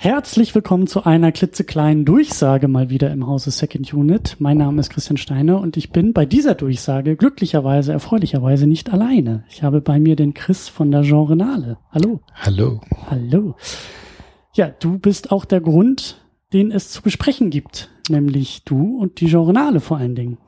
Herzlich willkommen zu einer klitzekleinen Durchsage mal wieder im Hause Second Unit. Mein Name ist Christian Steiner und ich bin bei dieser Durchsage glücklicherweise, erfreulicherweise nicht alleine. Ich habe bei mir den Chris von der Genrenale. Hallo. Hallo. Hallo. Ja, du bist auch der Grund, den es zu besprechen gibt, nämlich du und die Genrenale vor allen Dingen.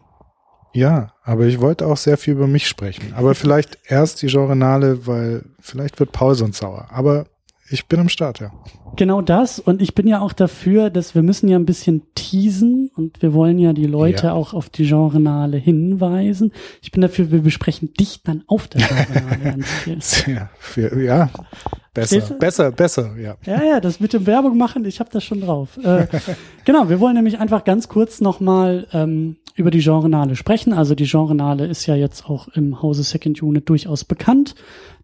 Ja, aber ich wollte auch sehr viel über mich sprechen. Aber vielleicht erst die Genrenale, weil vielleicht wird Paul sonst sauer. Aber ich bin am Start, ja. Genau das. Und ich bin ja auch dafür, dass wir müssen ja ein bisschen teasen und wir wollen ja die Leute ja. auch auf die Genrenale hinweisen. Ich bin dafür, wir besprechen dich dann auf der Genrenale ganz viel. Ja, für, ja. Besser, besser, besser, ja. Ja, ja, das mit dem Werbung machen, ich habe das schon drauf. Äh, genau, wir wollen nämlich einfach ganz kurz nochmal ähm, über die Genrenale sprechen. Also die Genrenale ist ja jetzt auch im Hause Second Unit durchaus bekannt.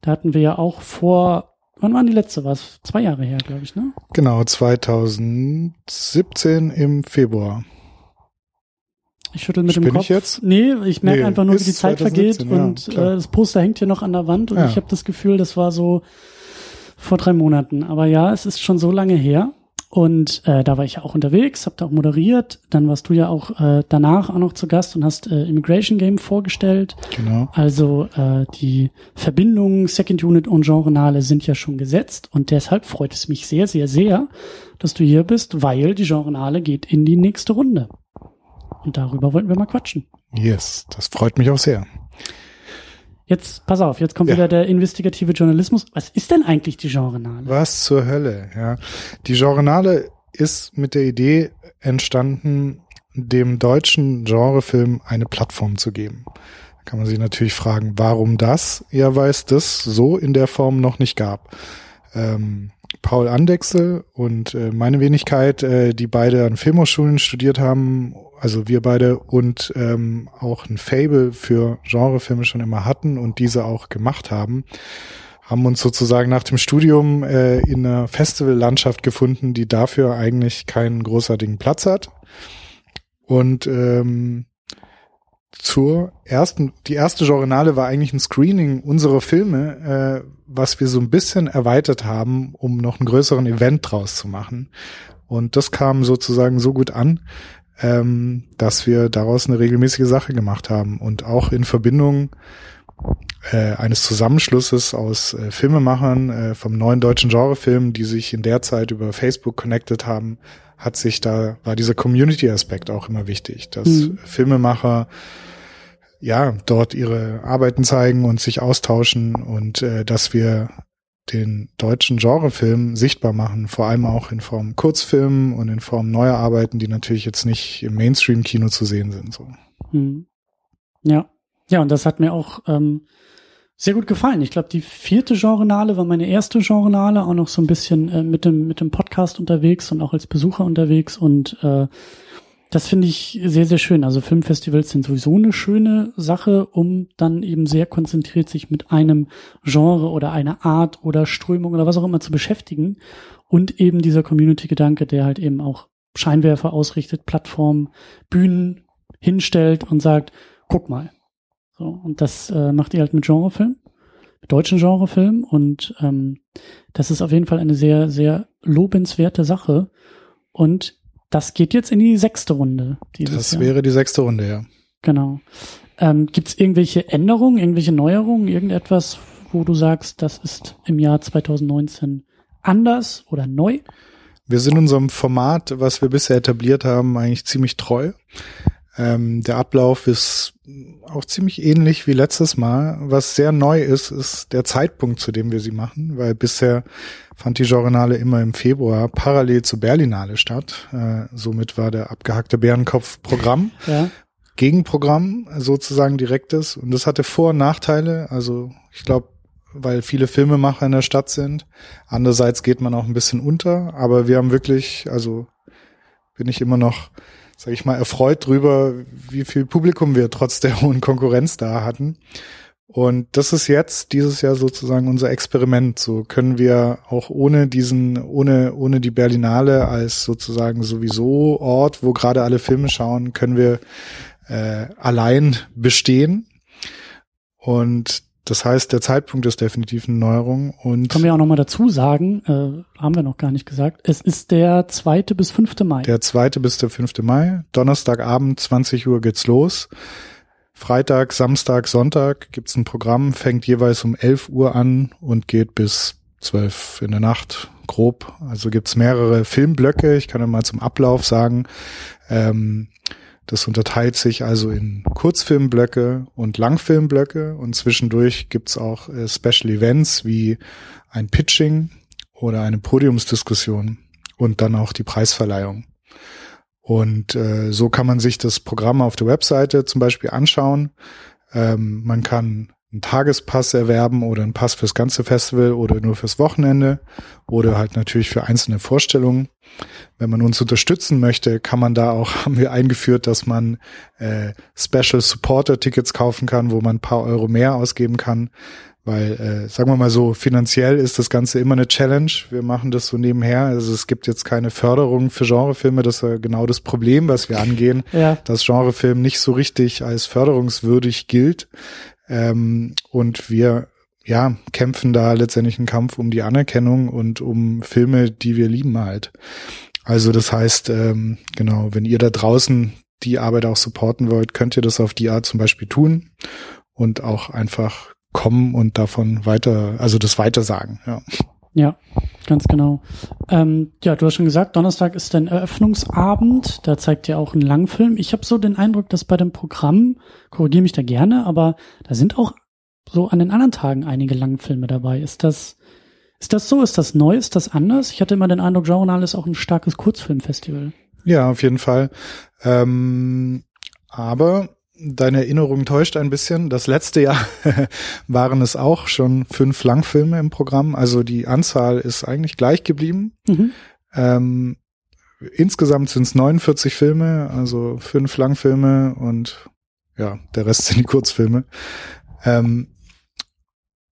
Da hatten wir ja auch vor Wann waren die letzte? War es zwei Jahre her, glaube ich, ne? Genau, 2017 im Februar. Ich schüttel mit Spinn dem Kopf. Ich jetzt? Nee, ich merke nee, einfach nur, wie die Zeit 2017, vergeht ja, und äh, das Poster hängt hier noch an der Wand und ja. ich habe das Gefühl, das war so vor drei Monaten. Aber ja, es ist schon so lange her. Und äh, da war ich ja auch unterwegs, habe da auch moderiert. Dann warst du ja auch äh, danach auch noch zu Gast und hast äh, Immigration Game vorgestellt. Genau. Also äh, die Verbindungen Second Unit und Genrenale sind ja schon gesetzt. Und deshalb freut es mich sehr, sehr, sehr, dass du hier bist, weil die Genrenale geht in die nächste Runde. Und darüber wollten wir mal quatschen. Yes, das freut mich auch sehr. Jetzt, pass auf, jetzt kommt ja. wieder der investigative Journalismus. Was ist denn eigentlich die Genrenale? Was zur Hölle, ja. Die Genrenale ist mit der Idee entstanden, dem deutschen Genrefilm eine Plattform zu geben. Da kann man sich natürlich fragen, warum das? Ja, weil es das so in der Form noch nicht gab. Ähm, Paul Andechsel und äh, meine Wenigkeit, äh, die beide an Filmhochschulen studiert haben also wir beide und ähm, auch ein Fable für Genrefilme schon immer hatten und diese auch gemacht haben, haben uns sozusagen nach dem Studium äh, in einer Festivallandschaft gefunden, die dafür eigentlich keinen großartigen Platz hat. Und ähm, zur ersten, die erste Genrenale war eigentlich ein Screening unserer Filme, äh, was wir so ein bisschen erweitert haben, um noch einen größeren Event draus zu machen. Und das kam sozusagen so gut an, ähm, dass wir daraus eine regelmäßige Sache gemacht haben und auch in Verbindung äh, eines Zusammenschlusses aus äh, Filmemachern äh, vom neuen deutschen Genrefilm, die sich in der Zeit über Facebook connected haben, hat sich da, war dieser Community-Aspekt auch immer wichtig, dass mhm. Filmemacher ja dort ihre Arbeiten zeigen und sich austauschen und äh, dass wir den deutschen Genrefilm sichtbar machen, vor allem auch in Form Kurzfilmen und in Form neuer Arbeiten, die natürlich jetzt nicht im Mainstream-Kino zu sehen sind. So. Hm. Ja, ja, und das hat mir auch ähm, sehr gut gefallen. Ich glaube, die vierte Genrenale war meine erste Genrenale, auch noch so ein bisschen äh, mit dem mit dem Podcast unterwegs und auch als Besucher unterwegs und äh, das finde ich sehr, sehr schön. Also Filmfestivals sind sowieso eine schöne Sache, um dann eben sehr konzentriert sich mit einem Genre oder einer Art oder Strömung oder was auch immer zu beschäftigen. Und eben dieser Community-Gedanke, der halt eben auch Scheinwerfer ausrichtet, Plattformen, Bühnen hinstellt und sagt, guck mal. So, und das äh, macht ihr halt mit Genrefilm, mit deutschen Genrefilm. Und ähm, das ist auf jeden Fall eine sehr, sehr lobenswerte Sache. Und das geht jetzt in die sechste Runde. Das Jahr. wäre die sechste Runde, ja. Genau. Ähm, Gibt es irgendwelche Änderungen, irgendwelche Neuerungen, irgendetwas, wo du sagst, das ist im Jahr 2019 anders oder neu? Wir sind unserem Format, was wir bisher etabliert haben, eigentlich ziemlich treu. Ähm, der Ablauf ist auch ziemlich ähnlich wie letztes Mal. Was sehr neu ist, ist der Zeitpunkt, zu dem wir sie machen, weil bisher fand die Journale immer im Februar parallel zur Berlinale statt. Äh, somit war der abgehackte Bärenkopf Programm. Ja. Gegenprogramm sozusagen direktes und das hatte Vor- und Nachteile. Also ich glaube, weil viele Filmemacher in der Stadt sind. Andererseits geht man auch ein bisschen unter, aber wir haben wirklich, also bin ich immer noch sage ich mal, erfreut drüber, wie viel Publikum wir trotz der hohen Konkurrenz da hatten. Und das ist jetzt dieses Jahr sozusagen unser Experiment. So können wir auch ohne diesen, ohne, ohne die Berlinale als sozusagen sowieso Ort, wo gerade alle Filme schauen, können wir äh, allein bestehen. Und das heißt, der Zeitpunkt ist definitiv eine Neuerung und. Können wir auch nochmal dazu sagen, äh, haben wir noch gar nicht gesagt, es ist der zweite bis fünfte Mai. Der zweite bis der fünfte Mai. Donnerstagabend, 20 Uhr geht's los. Freitag, Samstag, Sonntag gibt's ein Programm, fängt jeweils um 11 Uhr an und geht bis 12 in der Nacht, grob. Also gibt's mehrere Filmblöcke. Ich kann ja mal zum Ablauf sagen. Ähm, das unterteilt sich also in Kurzfilmblöcke und Langfilmblöcke und zwischendurch gibt's auch äh, Special Events wie ein Pitching oder eine Podiumsdiskussion und dann auch die Preisverleihung. Und äh, so kann man sich das Programm auf der Webseite zum Beispiel anschauen. Ähm, man kann einen Tagespass erwerben oder einen Pass fürs ganze Festival oder nur fürs Wochenende oder halt natürlich für einzelne Vorstellungen. Wenn man uns unterstützen möchte, kann man da auch, haben wir eingeführt, dass man äh, Special Supporter Tickets kaufen kann, wo man ein paar Euro mehr ausgeben kann. Weil, äh, sagen wir mal so, finanziell ist das Ganze immer eine Challenge. Wir machen das so nebenher. Also es gibt jetzt keine Förderung für Genrefilme. Das ist genau das Problem, was wir angehen, ja. dass Genrefilm nicht so richtig als förderungswürdig gilt. Ähm, und wir ja, kämpfen da letztendlich einen Kampf um die Anerkennung und um Filme, die wir lieben halt. Also das heißt, ähm, genau, wenn ihr da draußen die Arbeit auch supporten wollt, könnt ihr das auf die Art zum Beispiel tun und auch einfach kommen und davon weiter, also das weitersagen, ja. Ja, ganz genau. Ähm, ja, du hast schon gesagt, Donnerstag ist dein Eröffnungsabend. Da zeigt ihr auch einen Langfilm. Ich habe so den Eindruck, dass bei dem Programm, korrigiere mich da gerne, aber da sind auch so an den anderen Tagen einige Langfilme dabei. Ist das, ist das so? Ist das neu? Ist das anders? Ich hatte immer den Eindruck, Journal ist auch ein starkes Kurzfilmfestival. Ja, auf jeden Fall. Ähm, aber deine Erinnerung täuscht ein bisschen. Das letzte Jahr waren es auch schon fünf Langfilme im Programm. Also die Anzahl ist eigentlich gleich geblieben. Mhm. Ähm, insgesamt sind es 49 Filme, also fünf Langfilme und ja, der Rest sind die Kurzfilme. Ähm,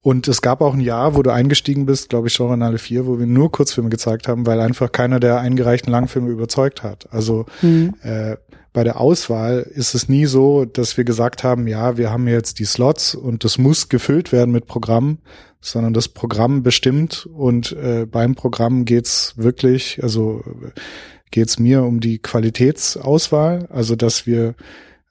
und es gab auch ein Jahr, wo du eingestiegen bist, glaube ich, Genrenale 4, wo wir nur Kurzfilme gezeigt haben, weil einfach keiner der eingereichten Langfilme überzeugt hat. Also mhm. äh, bei der Auswahl ist es nie so, dass wir gesagt haben, ja, wir haben jetzt die Slots und das muss gefüllt werden mit Programm, sondern das Programm bestimmt und äh, beim Programm geht's wirklich, also geht's mir um die Qualitätsauswahl, also dass wir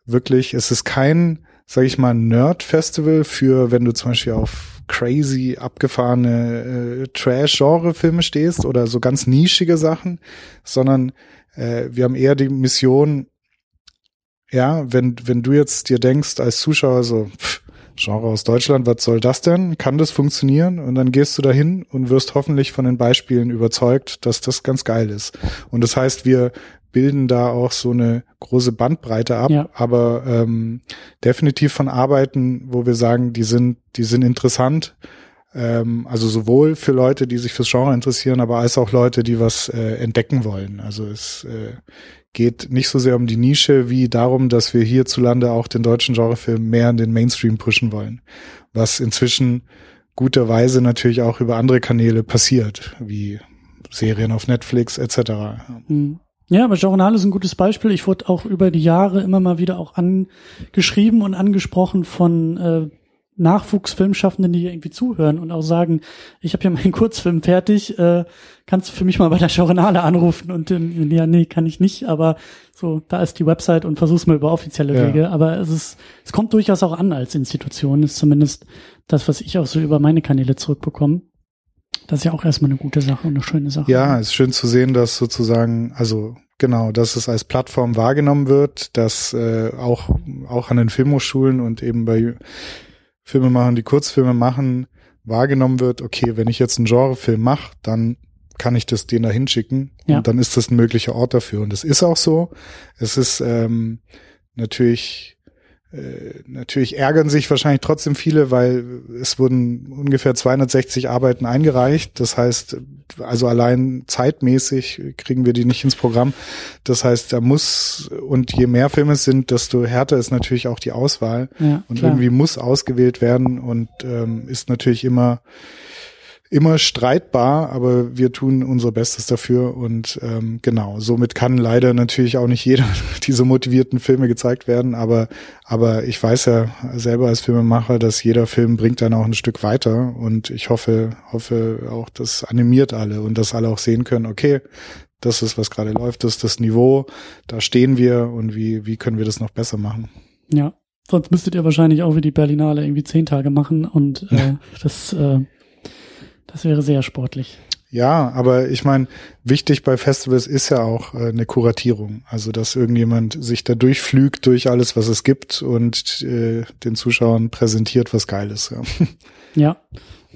wirklich, es ist kein, sag ich mal, Nerd-Festival für, wenn du zum Beispiel auf crazy abgefahrene äh, Trash-Genre-Filme stehst oder so ganz nischige Sachen, sondern äh, wir haben eher die Mission, ja, wenn, wenn du jetzt dir denkst als Zuschauer so, pff, Genre aus Deutschland, was soll das denn? Kann das funktionieren? Und dann gehst du dahin und wirst hoffentlich von den Beispielen überzeugt, dass das ganz geil ist. Und das heißt, wir bilden da auch so eine große Bandbreite ab, ja. aber ähm, definitiv von Arbeiten, wo wir sagen, die sind, die sind interessant. Ähm, also sowohl für Leute, die sich fürs Genre interessieren, aber als auch Leute, die was äh, entdecken wollen. Also es äh, geht nicht so sehr um die Nische wie darum, dass wir hierzulande auch den deutschen Genrefilm mehr in den Mainstream pushen wollen. Was inzwischen guterweise natürlich auch über andere Kanäle passiert, wie Serien auf Netflix etc. Mhm. Ja, aber Journal ist ein gutes Beispiel. Ich wurde auch über die Jahre immer mal wieder auch angeschrieben und angesprochen von äh, Nachwuchsfilmschaffenden, die irgendwie zuhören und auch sagen, ich habe ja meinen Kurzfilm fertig, äh, kannst du für mich mal bei der Journale anrufen und äh, ja, nee, kann ich nicht, aber so, da ist die Website und versuch's mal über offizielle ja. Wege. Aber es ist, es kommt durchaus auch an als Institution, ist zumindest das, was ich auch so über meine Kanäle zurückbekomme. Das ist ja auch erstmal eine gute Sache und eine schöne Sache. Ja, es ist schön zu sehen, dass sozusagen, also genau, dass es als Plattform wahrgenommen wird, dass äh, auch, auch an den Filmhochschulen und eben bei Filmemachern, die Kurzfilme machen, wahrgenommen wird, okay, wenn ich jetzt einen Genrefilm mache, dann kann ich das denen da hinschicken ja. und dann ist das ein möglicher Ort dafür. Und es ist auch so. Es ist ähm, natürlich natürlich ärgern sich wahrscheinlich trotzdem viele, weil es wurden ungefähr 260 Arbeiten eingereicht. Das heißt, also allein zeitmäßig kriegen wir die nicht ins Programm. Das heißt, da muss, und je mehr Filme es sind, desto härter ist natürlich auch die Auswahl. Ja, und klar. irgendwie muss ausgewählt werden und ähm, ist natürlich immer immer streitbar, aber wir tun unser Bestes dafür und ähm, genau, somit kann leider natürlich auch nicht jeder diese motivierten Filme gezeigt werden, aber aber ich weiß ja selber als Filmemacher, dass jeder Film bringt dann auch ein Stück weiter und ich hoffe hoffe auch, das animiert alle und dass alle auch sehen können, okay, das ist was gerade läuft, das ist das Niveau, da stehen wir und wie wie können wir das noch besser machen? Ja, Sonst müsstet ihr wahrscheinlich auch wie die Berlinale irgendwie zehn Tage machen und äh, das, äh, das wäre sehr sportlich. Ja, aber ich meine, wichtig bei Festivals ist ja auch äh, eine Kuratierung. Also, dass irgendjemand sich da durchflügt durch alles, was es gibt und äh, den Zuschauern präsentiert, was geil ist. Ja.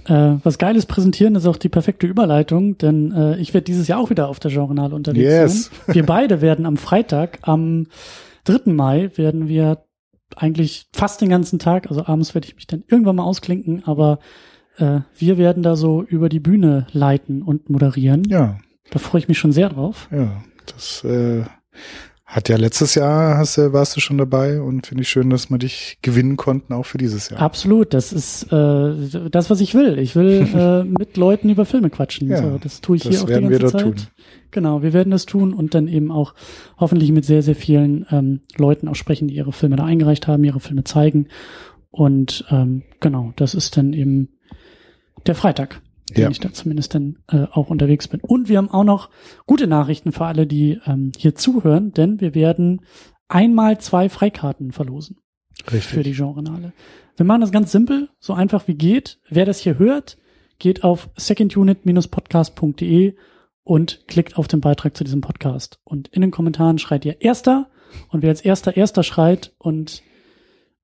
ja. Äh, was Geiles präsentieren ist auch die perfekte Überleitung, denn äh, ich werde dieses Jahr auch wieder auf der Journal unterwegs yes. sein. Wir beide werden am Freitag, am 3. Mai, werden wir eigentlich fast den ganzen Tag, also abends werde ich mich dann irgendwann mal ausklinken, aber äh, wir werden da so über die Bühne leiten und moderieren. Ja. Da freue ich mich schon sehr drauf. Ja, das äh, hat ja letztes Jahr hast warst du schon dabei und finde ich schön, dass wir dich gewinnen konnten, auch für dieses Jahr. Absolut, das ist äh, das, was ich will. Ich will äh, mit Leuten über Filme quatschen. Ja, so, das tue ich das hier auch die ganze wir dort Zeit. tun. Genau, wir werden das tun und dann eben auch hoffentlich mit sehr, sehr vielen ähm, Leuten auch sprechen, die ihre Filme da eingereicht haben, ihre Filme zeigen. Und ähm, genau, das ist dann eben der Freitag, den Ja. ich da zumindest dann äh, auch unterwegs bin. Und wir haben auch noch gute Nachrichten für alle, die ähm, hier zuhören, denn wir werden einmal zwei Freikarten verlosen für die Genrenale. Wir machen das ganz simpel, so einfach wie geht. Wer das hier hört, geht auf secondunit-podcast.de und klickt auf den Beitrag zu diesem Podcast. Und in den Kommentaren schreit ihr Erster und wer als Erster Erster schreit und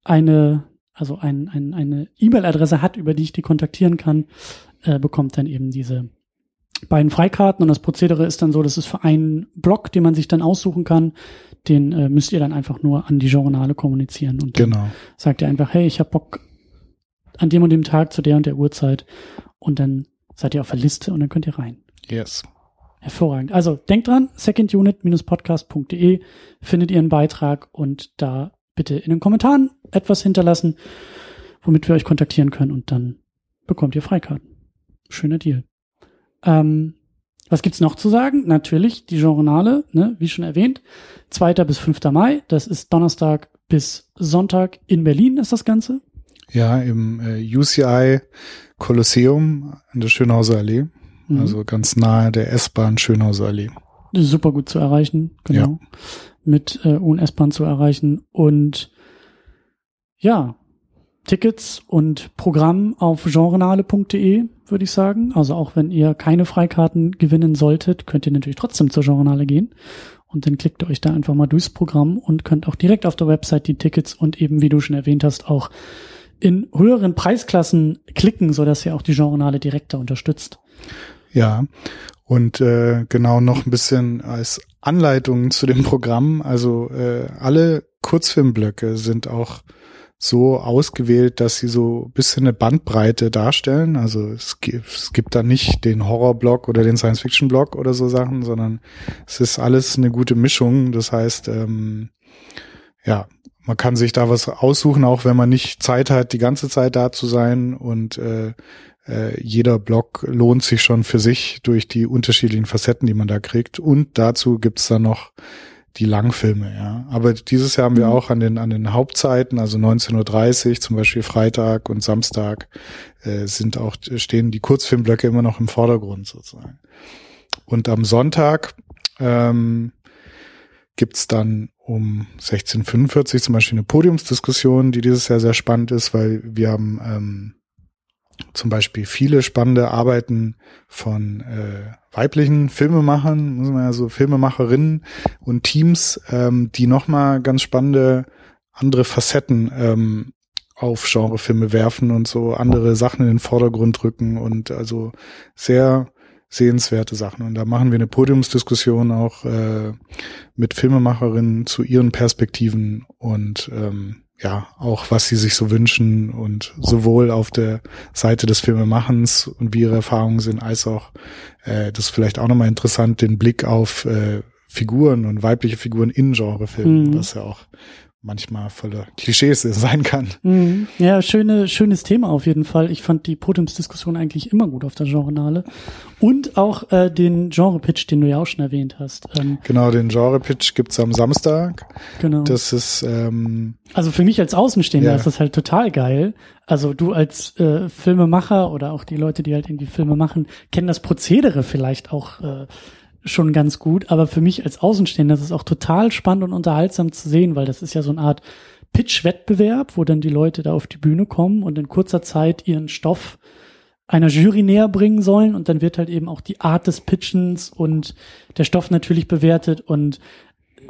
eine, also ein, ein, eine E-Mail-Adresse hat, über die ich die kontaktieren kann, äh, bekommt dann eben diese beiden Freikarten und das Prozedere ist dann so, das ist für einen Block, den man sich dann aussuchen kann, den äh, müsst ihr dann einfach nur an die Journale kommunizieren und dann Genau. sagt ihr einfach, hey, ich hab Bock an dem und dem Tag zu der und der Uhrzeit und dann seid ihr auf der Liste und dann könnt ihr rein. Yes. Hervorragend. Also denkt dran, secondunit-podcast.de findet ihr einen Beitrag und da bitte in den Kommentaren etwas hinterlassen, womit wir euch kontaktieren können und dann bekommt ihr Freikarten. Schöner Deal. Ähm, was gibt's noch zu sagen? Natürlich die Journale, ne, wie schon erwähnt, 2. bis 5. Mai, das ist Donnerstag bis Sonntag in Berlin ist das Ganze. Ja, im äh, UCI Kolosseum an der Schönhauser Allee. Mhm. Also ganz nahe der S-Bahn Schönhauser Allee. Super gut zu erreichen, genau. Mit äh, und S-Bahn zu erreichen. Und ja, Tickets und Programm auf genrenale.de, würde ich sagen. Also auch wenn ihr keine Freikarten gewinnen solltet, könnt ihr natürlich trotzdem zur Genrenale gehen. Und dann klickt ihr euch da einfach mal durchs Programm und könnt auch direkt auf der Website die Tickets und eben, wie du schon erwähnt hast, auch in höheren Preisklassen klicken, sodass ihr auch die Genrenale direkter unterstützt. Ja, und äh, genau noch ein bisschen als Anleitung zu dem Programm. Also äh, alle Kurzfilmblöcke sind auch so ausgewählt, dass sie so ein bisschen eine Bandbreite darstellen. Also es gibt, es gibt da nicht den Horrorblock oder den Science-Fiction-Block oder so Sachen, sondern es ist alles eine gute Mischung. Das heißt, ähm, ja, man kann sich da was aussuchen, auch wenn man nicht Zeit hat, die ganze Zeit da zu sein und äh, äh, jeder Block lohnt sich schon für sich durch die unterschiedlichen Facetten, die man da kriegt. Und dazu gibt's dann noch die Langfilme, ja. Aber dieses Jahr haben wir Mhm. auch an den, an den Hauptzeiten, also 19.30 Uhr, zum Beispiel Freitag und Samstag, äh, sind auch, stehen die Kurzfilmblöcke immer noch im Vordergrund sozusagen. Und am Sonntag ähm, gibt's dann um 16.45 zum Beispiel eine Podiumsdiskussion, die dieses Jahr sehr spannend ist, weil wir haben ähm, zum Beispiel viele spannende Arbeiten von äh, weiblichen Filmemachern, muss man ja so Filmemacherinnen und Teams, ähm, die nochmal ganz spannende andere Facetten ähm, auf Genrefilme werfen und so andere Sachen in den Vordergrund rücken und also sehr sehenswerte Sachen. Und da machen wir eine Podiumsdiskussion auch äh, mit Filmemacherinnen zu ihren Perspektiven und ähm, ja, auch was sie sich so wünschen und sowohl auf der Seite des Filmemachens und wie ihre Erfahrungen sind, als auch, äh, das ist vielleicht auch nochmal interessant, den Blick auf äh, Figuren und weibliche Figuren in Genrefilmen, Mhm. was ja auch manchmal voller Klischees sein kann. Mhm. Ja, schöne, schönes Thema auf jeden Fall. Ich fand die Podiumsdiskussion eigentlich immer gut auf der Genrenale. Und auch äh, den Genre-Pitch, den du ja auch schon erwähnt hast. Ähm, genau, den Genre-Pitch gibt's am Samstag. Genau. Das ist ähm, Also für mich als Außenstehender ja. ist das halt total geil. Also du als äh, Filmemacher oder auch die Leute, die halt irgendwie Filme machen, kennen das Prozedere vielleicht auch äh, schon ganz gut, aber für mich als Außenstehender ist es auch total spannend und unterhaltsam zu sehen, weil das ist ja so eine Art Pitch-Wettbewerb, wo dann die Leute da auf die Bühne kommen und in kurzer Zeit ihren Stoff einer Jury näher bringen sollen und dann wird halt eben auch die Art des Pitchens und der Stoff natürlich bewertet und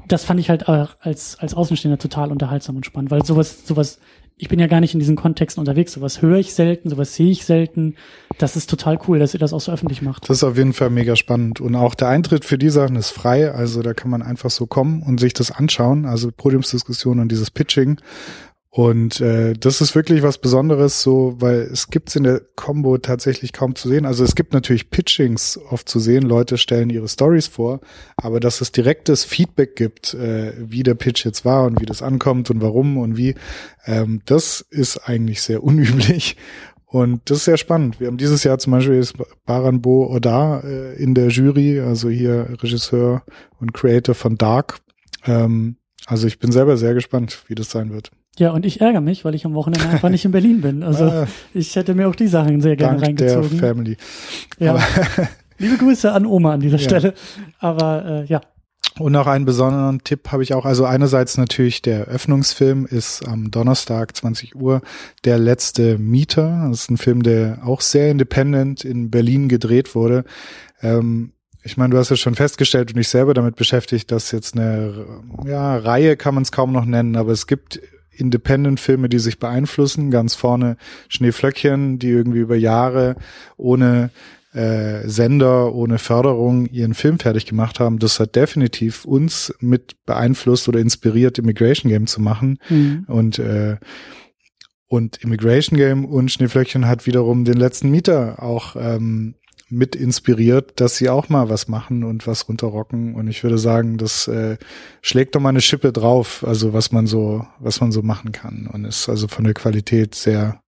das fand ich halt auch als, als Außenstehender total unterhaltsam und spannend, weil sowas, sowas ich bin ja gar nicht in diesen Kontexten unterwegs. Sowas höre ich selten, sowas sehe ich selten. Das ist total cool, dass ihr das auch so öffentlich macht. Das ist auf jeden Fall mega spannend. Und auch der Eintritt für die Sachen ist frei. Also da kann man einfach so kommen und sich das anschauen. Also Podiumsdiskussion und dieses Pitching. Und äh, das ist wirklich was Besonderes, so, weil es gibt's in der Combo tatsächlich kaum zu sehen. Also es gibt natürlich Pitchings oft zu sehen, Leute stellen ihre Stories vor, aber dass es direktes Feedback gibt, äh, wie der Pitch jetzt war und wie das ankommt und warum und wie, ähm, das ist eigentlich sehr unüblich. Und das ist sehr spannend. Wir haben dieses Jahr zum Beispiel ist Baranbo Oda äh, in der Jury, also hier Regisseur und Creator von Dark. Ähm, also ich bin selber sehr gespannt, wie das sein wird. Ja, und ich ärgere mich, weil ich am Wochenende einfach nicht in Berlin bin. Also ah, ich hätte mir auch die Sachen sehr gerne Dank reingezogen. Der Family. Ja. Liebe Grüße an Oma an dieser ja. Stelle. Aber äh, ja. Und noch einen besonderen Tipp habe ich auch. Also einerseits natürlich der Öffnungsfilm ist am Donnerstag 20 Uhr der letzte Mieter. Das ist ein Film, der auch sehr independent in Berlin gedreht wurde. Ähm, ich meine, du hast ja schon festgestellt und ich selber damit beschäftigt, dass jetzt eine ja, Reihe kann man es kaum noch nennen, aber es gibt Independent-Filme, die sich beeinflussen. Ganz vorne Schneeflöckchen, die irgendwie über Jahre ohne äh, Sender, ohne Förderung ihren Film fertig gemacht haben. Das hat definitiv uns mit beeinflusst oder inspiriert, Immigration Game zu machen. Mhm. Und äh, und Immigration Game und Schneeflöckchen hat wiederum den letzten Mieter auch ähm, mit inspiriert, dass sie auch mal was machen und was runterrocken. Und ich würde sagen, das äh, schlägt doch mal eine Schippe drauf, also was man so, was man so machen kann. Und ist also von der Qualität sehr,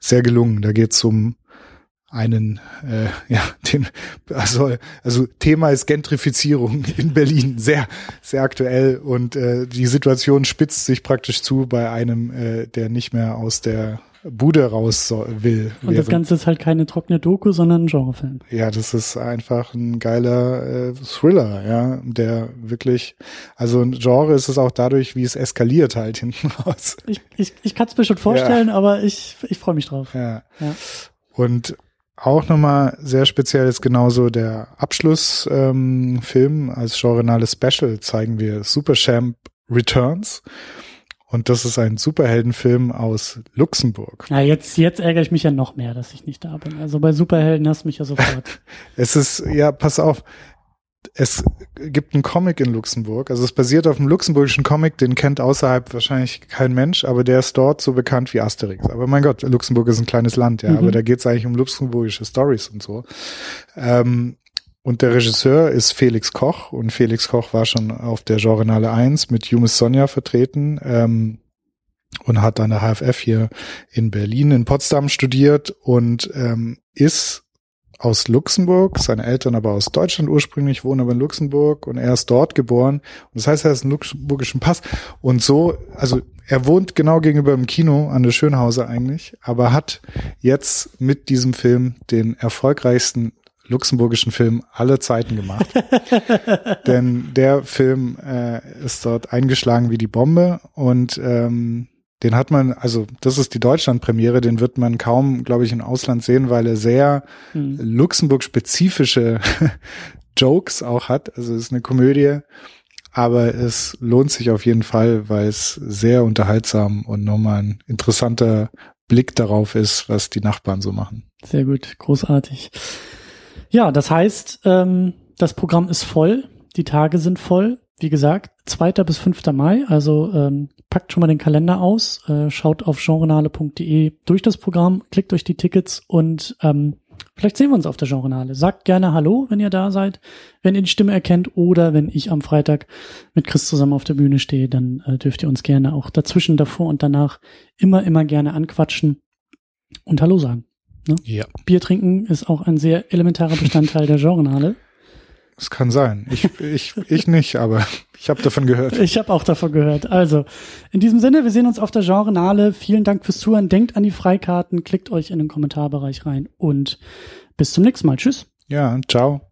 sehr gelungen. Da geht es um einen, äh, ja, den, also, also Thema ist Gentrifizierung in Berlin, sehr, sehr aktuell und äh, die Situation spitzt sich praktisch zu bei einem, äh, der nicht mehr aus der Bude raus will. Und während, das Ganze ist halt keine trockene Doku, sondern ein Genrefilm. Ja, das ist einfach ein geiler äh, Thriller, ja, der wirklich, also ein Genre ist es auch dadurch, wie es eskaliert halt hinten raus. Ich, ich, ich kann es mir schon vorstellen, ja. aber ich, ich freue mich drauf. Ja. ja. Und auch nochmal sehr speziell ist genauso der Abschlussfilm ähm, als genrenales Special zeigen wir Super Champ Returns. Und das ist ein Superheldenfilm aus Luxemburg. Ja, jetzt, jetzt ärgere ich mich ja noch mehr, dass ich nicht da bin. Also bei Superhelden hast du mich ja sofort. es ist, ja, pass auf. Es gibt einen Comic in Luxemburg. Also es basiert auf einem luxemburgischen Comic, den kennt außerhalb wahrscheinlich kein Mensch, aber der ist dort so bekannt wie Asterix. Aber mein Gott, Luxemburg ist ein kleines Land, ja, mhm. aber da geht es eigentlich um luxemburgische Stories und so. Ähm, und der Regisseur ist Felix Koch und Felix Koch war schon auf der Genrenale 1 mit Jumis Sonja vertreten ähm, und hat an der HFF hier in Berlin, in Potsdam studiert und ähm, ist aus Luxemburg, seine Eltern aber aus Deutschland ursprünglich, wohnen aber in Luxemburg und er ist dort geboren. Und das heißt, er hat einen luxemburgischen Pass. Und so, also er wohnt genau gegenüber im Kino an der Schönhauser eigentlich, aber hat jetzt mit diesem Film den erfolgreichsten luxemburgischen Film aller Zeiten gemacht. Denn der Film äh, ist dort eingeschlagen wie die Bombe und ähm, den hat man, also das ist die Deutschland-Premiere, den wird man kaum, glaube ich, im Ausland sehen, weil er sehr hm. Luxemburg-spezifische Jokes auch hat. Also es ist eine Komödie, aber es lohnt sich auf jeden Fall, weil es sehr unterhaltsam und nochmal ein interessanter Blick darauf ist, was die Nachbarn so machen. Sehr gut, großartig. Ja, das heißt, ähm, das Programm ist voll, die Tage sind voll. Wie gesagt, 2. bis 5. Mai, also ähm, packt schon mal den Kalender aus, äh, schaut auf genrenale.de durch das Programm, klickt euch die Tickets und ähm, Vielleicht sehen wir uns auf der Genrenale. Sagt gerne Hallo, wenn ihr da seid, wenn ihr die Stimme erkennt oder wenn ich am Freitag mit Chris zusammen auf der Bühne stehe, dann äh, dürft ihr uns gerne auch dazwischen, davor und danach immer, immer gerne anquatschen und Hallo sagen. Ne? Ja. Bier trinken ist auch ein sehr elementarer Bestandteil der Genrenale. Es kann sein. Ich, ich, ich nicht, aber ich habe davon gehört. Ich habe auch davon gehört. Also, in diesem Sinne, wir sehen uns auf der Genrenale. Vielen Dank fürs Zuhören. Denkt an die Freikarten, klickt euch in den Kommentarbereich rein und bis zum nächsten Mal. Tschüss. Ja, ciao.